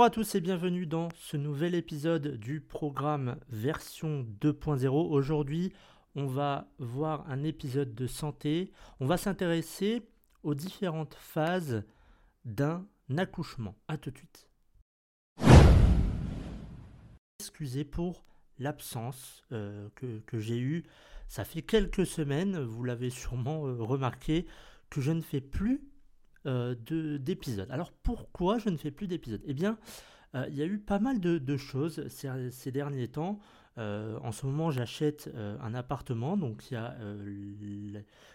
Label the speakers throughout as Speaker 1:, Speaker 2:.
Speaker 1: Bonjour à tous et bienvenue dans ce nouvel épisode du programme version 2.0. Aujourd'hui, on va voir un épisode de santé. On va s'intéresser aux différentes phases d'un accouchement. A tout de suite. Excusez pour l'absence euh, que, j'ai eue. Ça fait quelques semaines, vous l'avez sûrement euh, remarqué, que je ne fais plus d'épisodes. Alors pourquoi je ne fais plus d'épisodes? Eh bien, euh, il y a eu pas mal de, choses ces, derniers temps. Euh, en ce moment, j'achète un appartement, donc il y a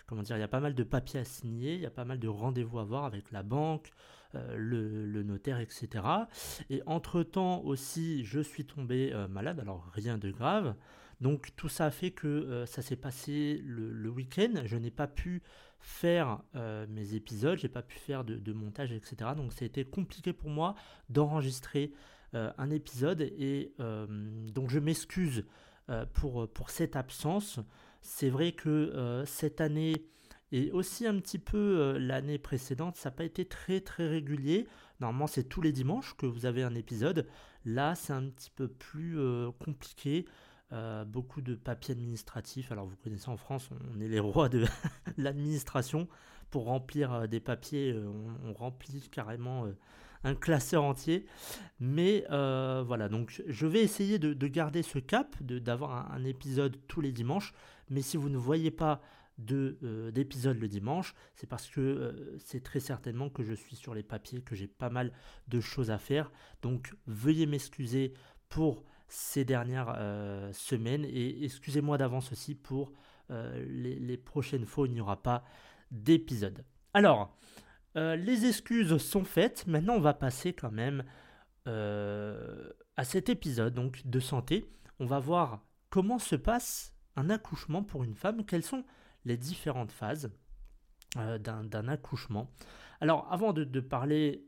Speaker 1: comment dire, il y a pas mal de papiers à signer, il y a pas mal de rendez-vous à voir avec la banque, le, le, notaire, etc. Et entre temps aussi, je suis tombé malade, alors rien de grave. Donc tout ça a fait que ça s'est passé le, week-end. Je n'ai pas pu faire euh, mes épisodes, j'ai pas pu faire de, montage, etc. Donc ça a été compliqué pour moi d'enregistrer euh, un épisode et euh, donc je m'excuse pour, pour cette absence. C'est vrai que cette année et aussi un petit peu l'année précédente, ça n'a pas été très très régulier. Normalement c'est tous les dimanches que vous avez un épisode. Là c'est un petit peu plus compliqué. Euh, beaucoup de papiers administratifs. Alors vous connaissez en France, on est les rois de l'administration. Pour remplir euh, des papiers, euh, on, remplit carrément un classeur entier. Mais voilà, donc je vais essayer de, garder ce cap, d'avoir un, épisode tous les dimanches. Mais si vous ne voyez pas d'épisode le dimanche, c'est parce que c'est très certainement que je suis sur les papiers, que j'ai pas mal de choses à faire. Donc veuillez m'excuser pour ces dernières euh, semaines. Et excusez-moi d'avance aussi pour euh, les, prochaines fois il n'y aura pas d'épisode. Alors, euh, les excuses sont faites. Maintenant, on va passer quand même à cet épisode donc, de santé. On va voir comment se passe un accouchement pour une femme, quelles sont les différentes phases d'un accouchement? Alors, avant de parler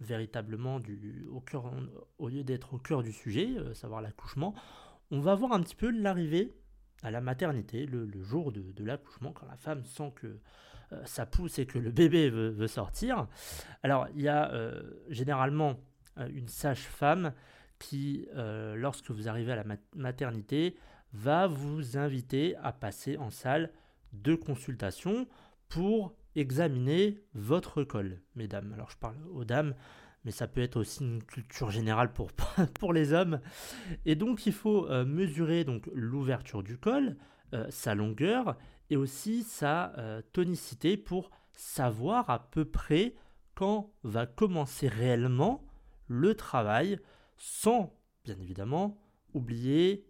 Speaker 1: véritablement du, au, cœur, au lieu d'être au cœur du sujet, euh, savoir l'accouchement, on va voir un petit peu l'arrivée à la maternité, le, jour de, l'accouchement, quand la femme sent que euh, ça pousse et que le bébé veut, sortir. Alors, il y a euh, généralement une sage-femme qui, lorsque vous arrivez à la maternité, va vous inviter à passer en salle de consultation pour examiner votre col, mesdames. Alors je parle aux dames, mais ça peut être aussi une culture générale pour, pour les hommes. Et donc il faut euh, mesurer donc l'ouverture du col, euh, sa longueur et aussi sa euh, tonicité pour savoir à peu près quand va commencer réellement le travail sans bien évidemment oublier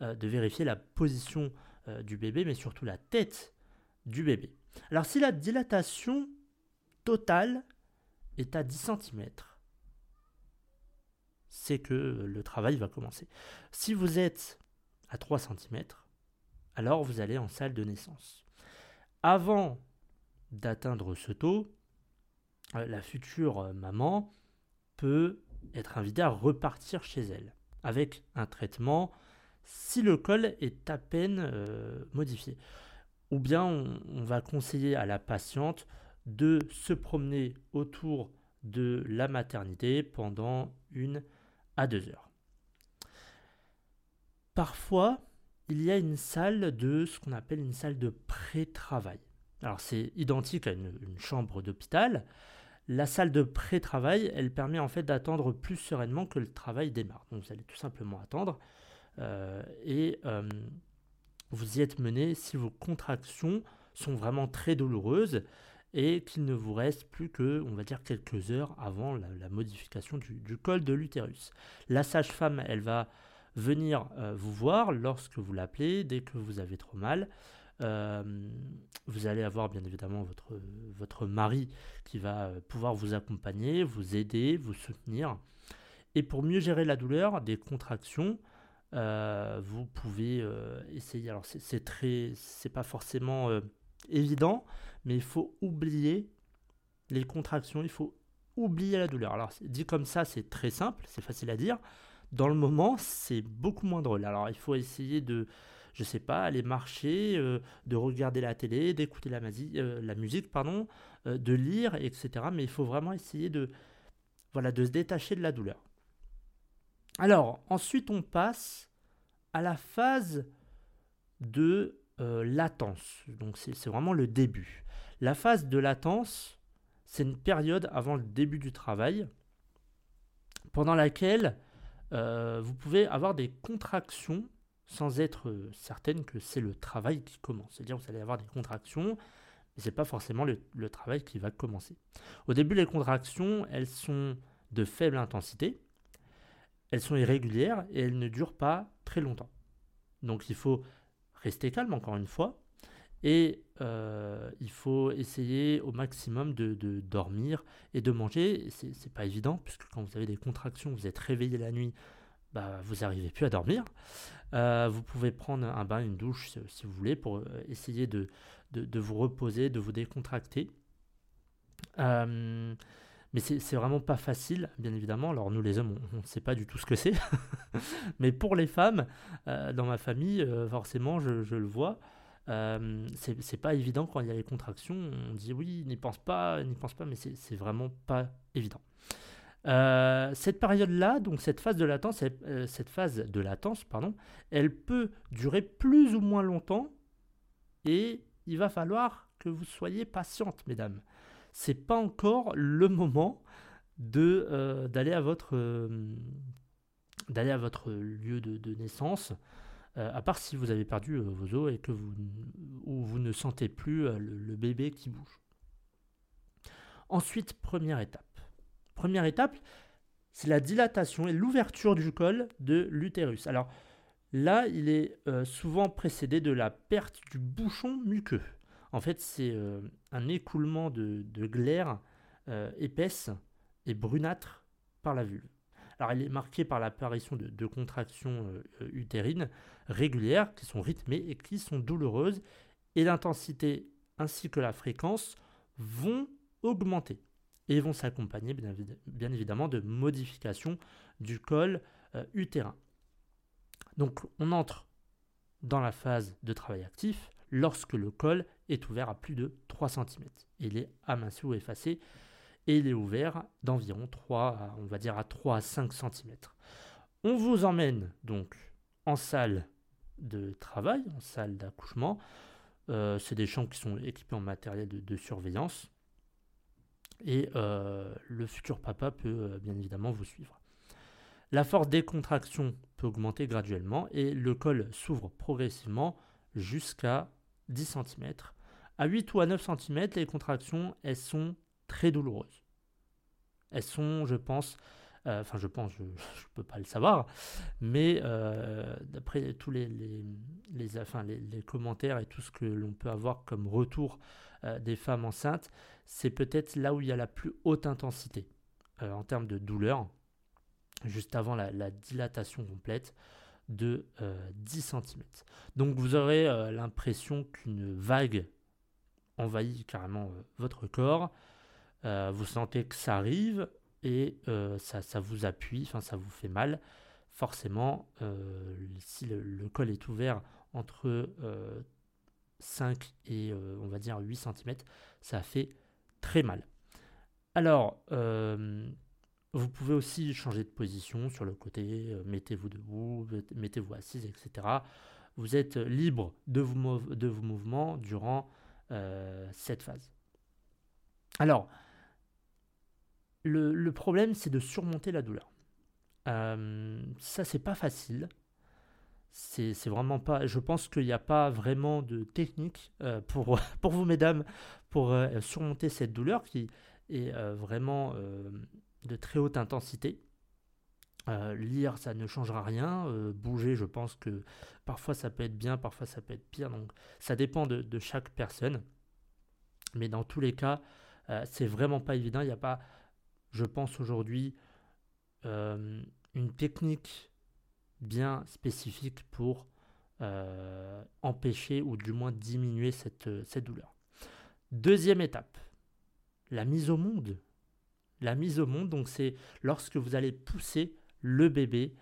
Speaker 1: de vérifier la position du bébé mais surtout la tête du bébé. Alors si la dilatation totale est à 10 cm, c'est que le travail va commencer. Si vous êtes à 3 cm, alors vous allez en salle de naissance. Avant d'atteindre ce taux, euh, la future maman peut être invitée à repartir chez elle avec un traitement si le col est à peine euh, modifié ou bien on, va conseiller à la patiente de se promener autour de la maternité pendant une à deux heures. Parfois, il y a une salle de ce qu'on appelle une salle de pré-travail. Alors c'est identique à une, chambre d'hôpital. La salle de pré-travail, elle permet en fait d'attendre plus sereinement que le travail démarre. Donc vous allez tout simplement attendre. Euh, et euh, vous y êtes mené si vos contractions sont vraiment très douloureuses et qu'il ne vous reste plus que, on va dire, quelques heures avant la, modification du, col de l'utérus. La sage-femme, elle va venir euh, vous voir lorsque vous l'appelez, dès que vous avez trop mal. Euh, vous allez avoir bien évidemment votre, mari qui va euh, pouvoir vous accompagner, vous aider, vous soutenir. Et pour mieux gérer la douleur des contractions, euh, vous pouvez euh, essayer. Alors c'est très, c'est pas forcément euh, évident, mais il faut oublier les contractions. Il faut oublier la douleur. Alors dit comme ça, c'est très simple, c'est facile à dire. Dans le moment, c'est beaucoup moins drôle. Alors il faut essayer de, je sais pas, aller marcher, de regarder la télé, d'écouter la, la, musique, pardon, de lire, etc. Mais il faut vraiment essayer de voilà, de se détacher de la douleur. Alors, ensuite, on passe à la phase de euh, latence. Donc, c'est vraiment le début. La phase de latence, c'est une période avant le début du travail, pendant laquelle euh, vous pouvez avoir des contractions sans être certaine que c'est le travail qui commence. C'est-à-dire vous allez avoir des contractions, mais ce n'est pas forcément le, travail qui va commencer. Au début, les contractions, elles sont de faible intensité, elles sont irrégulières et elles ne durent pas très longtemps. Donc il faut rester calme encore une fois, et euh, il faut essayer au maximum de, dormir et de manger. C'est pas évident, puisque quand vous avez des contractions, vous êtes réveillé la nuit, bah, vous n'arrivez plus à dormir. Euh, vous pouvez prendre un bain, une douche si vous voulez, pour euh, essayer de, de, vous reposer, de vous décontracter. Mais c'est vraiment pas facile, bien évidemment. Alors nous les hommes, on ne sait pas du tout ce que c'est. mais pour les femmes, dans ma famille, forcément, je, le vois. Euh, c'est pas évident quand il y a les contractions. On dit oui, n'y pense pas, n'y pense pas, mais c'est vraiment pas évident. Euh, cette période-là, donc cette phase de latence, euh, cette phase de latence, pardon, elle peut durer plus ou moins longtemps et il va falloir que vous soyez patiente, mesdames. C'est pas encore le moment de d'aller à votre d'aller à votre lieu de naissance euh, à part si vous avez perdu euh, vos os et que vous, ou vous ne sentez plus euh, le, bébé qui bouge. Ensuite, première étape. Première étape, c'est la dilatation et l'ouverture du col de l'utérus. Alors là, il est souvent précédé de la perte du bouchon muqueux. En fait, c'est un écoulement de, glaire épaisse et brunâtre par la vulve. Alors elle est marquée par l'apparition de, contractions euh, euh, utérines régulières qui sont rythmées et qui sont douloureuses et l'intensité ainsi que la fréquence vont augmenter et vont s'accompagner bien, évidemment de modifications du col euh, utérin. Donc on entre dans la phase de travail actif lorsque le col est ouvert à plus de 3 cm. Il est aminci ou effacé et il est ouvert d'environ 3, on va dire à 3 à 5 cm. On vous emmène donc en salle de travail, en salle d'accouchement. Euh, c'est des chambres qui sont équipées en matériel de, surveillance. Et euh, le futur papa peut euh, bien évidemment vous suivre. La force des contractions peut augmenter graduellement et le col s'ouvre progressivement jusqu'à 10 cm. À 8 ou à 9 cm, les contractions, elles sont très douloureuses. Elles sont, je pense, euh, enfin je pense, je ne peux pas le savoir, mais euh, d'après tous les, commentaires et tout ce que l'on peut avoir comme retour euh, des femmes enceintes, c'est peut-être là où il y a la plus haute intensité en termes de douleur, juste avant la, la dilatation complète de 10 cm. Donc vous aurez l'impression qu'une vague envahit carrément votre corps. Euh, vous sentez que ça arrive et euh, ça, vous appuie, enfin ça vous fait mal. Forcément, euh, si le, col est ouvert entre 5 et on va dire 8 cm, ça fait très mal. Alors, vous pouvez aussi changer de position sur le côté, mettez-vous debout, mettez-vous assise, etc. Vous êtes libre de vos, de vos mouvements durant cette phase. Alors, le, problème, c'est de surmonter la douleur. Euh, ça, c'est pas facile. C'est vraiment pas. Je pense qu'il n'y a pas vraiment de technique euh, pour, pour vous, mesdames, pour euh, surmonter cette douleur qui est vraiment de très haute intensité. Lire, ça ne changera rien. bouger, je pense que parfois ça peut être bien, parfois ça peut être pire. Donc ça dépend de, chaque personne. Mais dans tous les cas, c'est vraiment pas évident. Il n'y a pas je pense aujourd'hui, euh, une technique bien spécifique pour euh, empêcher ou du moins diminuer cette, cette douleur. Deuxième étape, la mise au monde. La mise au monde, donc c'est lorsque vous allez pousser le bébé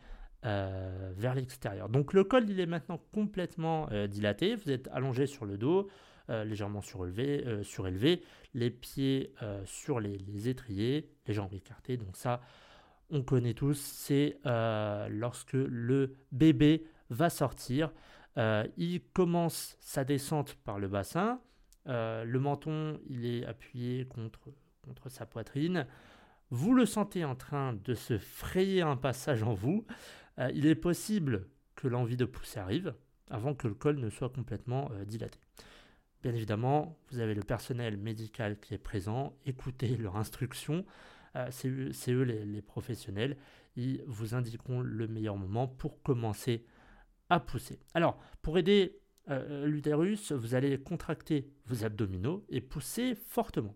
Speaker 1: euh, vers l'extérieur. Donc le col, il est maintenant complètement dilaté. Vous êtes allongé sur le dos. légèrement surélevés, les pieds sur les, étriers, les jambes écartées. Donc ça, on connaît tous, c'est lorsque le bébé va sortir. il commence sa descente par le bassin. le menton, il est appuyé contre sa poitrine. Vous le sentez en train de se frayer un passage en vous. Euh, il est possible que l'envie de pousser arrive avant que le col ne soit complètement euh, dilaté. Bien évidemment, vous avez le personnel médical qui est présent, écoutez leurs instructions, euh, c'est eux les, professionnels, ils vous indiqueront le meilleur moment pour commencer à pousser. Alors, pour aider l'utérus, vous allez contracter vos abdominaux et pousser fortement.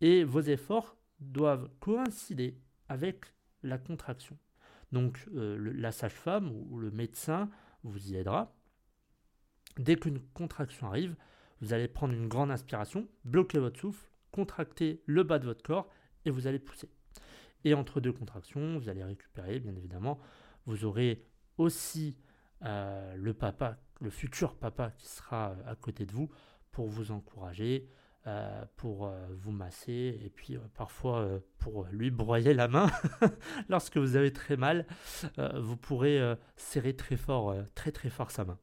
Speaker 1: Et vos efforts doivent coïncider avec la contraction. Donc euh, la sage-femme ou, le médecin vous y aidera. Dès qu'une contraction arrive, vous allez prendre une grande inspiration, bloquer votre souffle, contracter le bas de votre corps et vous allez pousser. Et entre deux contractions, vous allez récupérer, bien évidemment. Vous aurez aussi euh, le papa, le futur papa qui sera à côté de vous pour vous encourager, euh, pour euh, vous masser et puis euh, parfois pour lui broyer la main. Lorsque vous avez très mal vous pourrez serrer très fort très très fort sa main.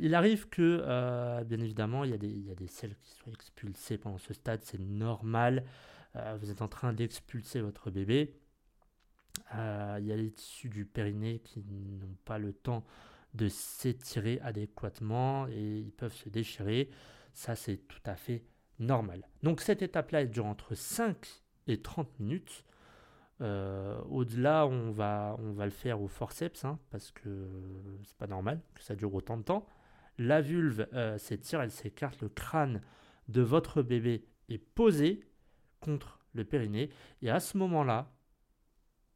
Speaker 1: Il arrive que bien évidemment il y, a des, il qui soient expulsées pendant ce stade c'est normal. Vous êtes en train d'expulser votre bébé. Il y a les tissus du périnée qui n'ont pas le temps de s'étirer adéquatement et ils peuvent se déchirer ça, c'est tout à fait normal. Donc cette étape-là, elle dure entre 5 et 30 minutes. Euh, au-delà, on va, on va le faire au forceps, hein, parce que c'est pas normal que ça dure autant de temps. La vulve euh, s'étire, elle s'écarte, le crâne de votre bébé est posé contre le périnée. Et à ce moment-là,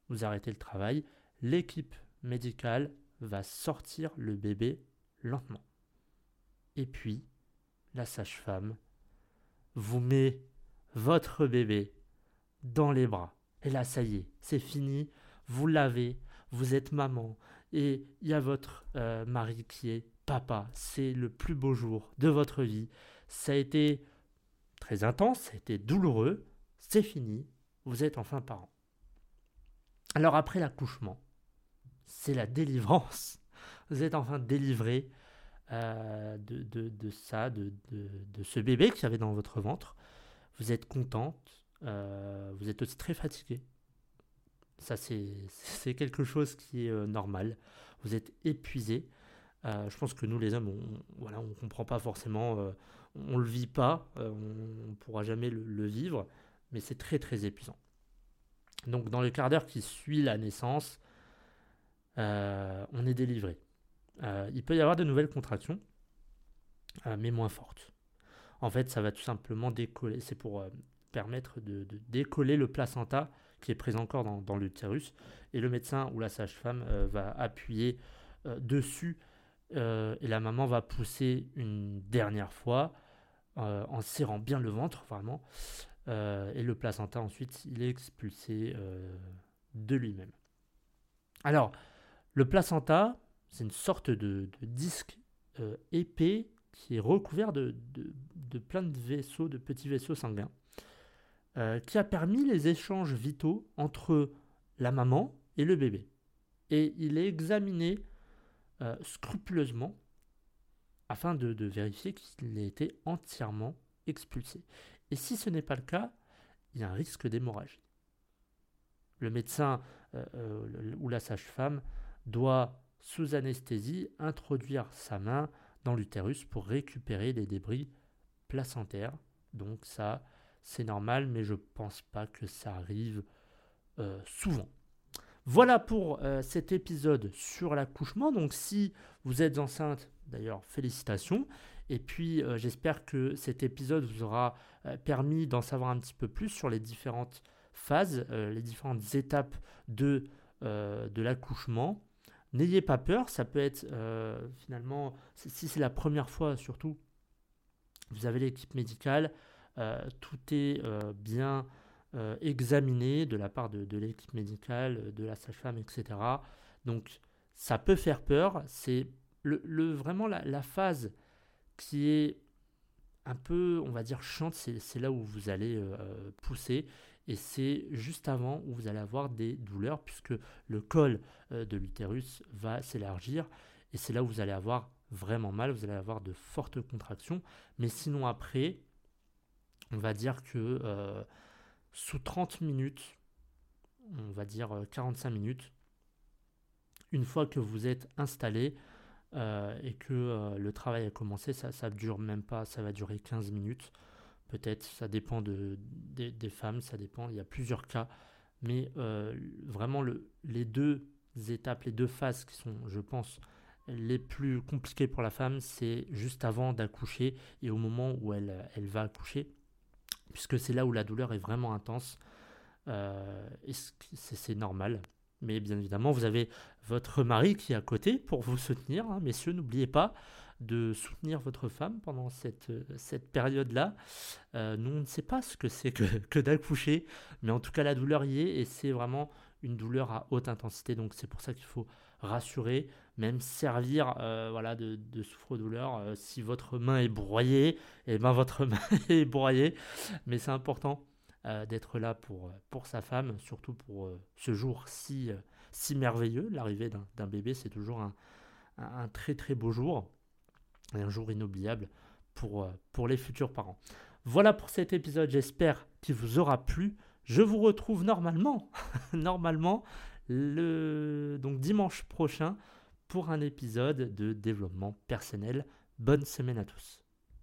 Speaker 1: vous arrêtez le travail, l'équipe médicale va sortir le bébé lentement. Et puis, la sage-femme vous met votre bébé dans les bras. Et là, ça y est, c'est fini. Vous l'avez, vous êtes maman. Et il y a votre euh, mari qui est papa. C'est le plus beau jour de votre vie. Ça a été très intense, ça a été douloureux. C'est fini. Vous êtes enfin parent. Alors après l'accouchement, c'est la délivrance. Vous êtes enfin délivré euh, de, de, ça, de, de, ce bébé qui avait dans votre ventre. Vous êtes contente, euh, vous êtes aussi très fatigué. Ça, c'est quelque chose qui est euh, normal. Vous êtes épuisé. je pense que nous, les hommes, on voilà, on comprend pas forcément, on le vit pas, on ne pourra jamais le, le vivre, mais c'est très très épuisant. Donc, dans le quart d'heure qui suit la naissance, on est délivré. Euh, il peut y avoir de nouvelles contractions, euh, mais moins fortes. En fait, ça va tout simplement décoller. C'est pour euh, permettre de, décoller le placenta qui est présent encore dans, l'utérus. Et le médecin ou la sage-femme va appuyer dessus et la maman va pousser une dernière fois en serrant bien le ventre, vraiment. et le placenta, ensuite, il est expulsé de lui-même. Alors, le placenta, c'est une sorte de, disque euh, épais qui est recouvert de, plein de vaisseaux, de petits vaisseaux sanguins, euh, qui a permis les échanges vitaux entre la maman et le bébé. Et il est examiné euh, scrupuleusement afin de, de vérifier qu'il a été entièrement expulsé. Et si ce n'est pas le cas, il y a un risque d'hémorragie. Le médecin ou la sage-femme doit sous anesthésie, introduire sa main dans l'utérus pour récupérer les débris placentaires. Donc ça, c'est normal, mais je pense pas que ça arrive euh, souvent. Voilà pour euh, cet épisode sur l'accouchement. Donc si vous êtes enceinte, d'ailleurs félicitations. Et puis euh, j'espère que cet épisode vous aura permis d'en savoir un petit peu plus sur les différentes phases, les différentes étapes de l'accouchement. N'ayez pas peur, ça peut être euh, finalement, si c'est la première fois surtout, vous avez l'équipe médicale, euh, tout est euh, bien examiné de la part de, l'équipe médicale, de la sage-femme, etc. Donc ça peut faire peur, c'est le, vraiment la, phase qui est un peu, on va dire, chiante, c'est là où vous allez pousser. Et c'est juste avant où vous allez avoir des douleurs, puisque le col de l'utérus va s'élargir. Et c'est là où vous allez avoir vraiment mal, vous allez avoir de fortes contractions. Mais sinon, après, on va dire que sous 30 minutes, on va dire 45 minutes, une fois que vous êtes installé, euh, et que euh, le travail a commencé, ça ne dure même pas, ça va durer 15 minutes. Peut-être, ça dépend de, des femmes, ça dépend, il y a plusieurs cas. Mais euh, vraiment, le, les deux étapes, les deux phases qui sont, je pense, les plus compliquées pour la femme, c'est juste avant d'accoucher et au moment où elle, elle va accoucher, puisque c'est là où la douleur est vraiment intense. et c'est normal? Mais bien évidemment, vous avez votre mari qui est à côté pour vous soutenir. Hein. Messieurs, n'oubliez pas de soutenir votre femme pendant cette, période-là. Euh, nous, on ne sait pas ce que c'est que, que d'accoucher, mais en tout cas, la douleur y est et c'est vraiment une douleur à haute intensité. Donc, c'est pour ça qu'il faut rassurer, même servir euh, voilà, de, de souffre-douleur. Euh, si votre main est broyée, et eh ben votre main est broyée. Mais c'est important euh, d'être là pour, pour sa femme, surtout pour euh, ce jour si, euh, si merveilleux. L'arrivée d'un bébé, c'est toujours un, un, très très beau jour, et un jour inoubliable pour, pour les futurs parents. Voilà pour cet épisode, j'espère qu'il vous aura plu. Je vous retrouve normalement, normalement, le donc dimanche prochain pour un épisode de développement personnel. Bonne semaine à tous.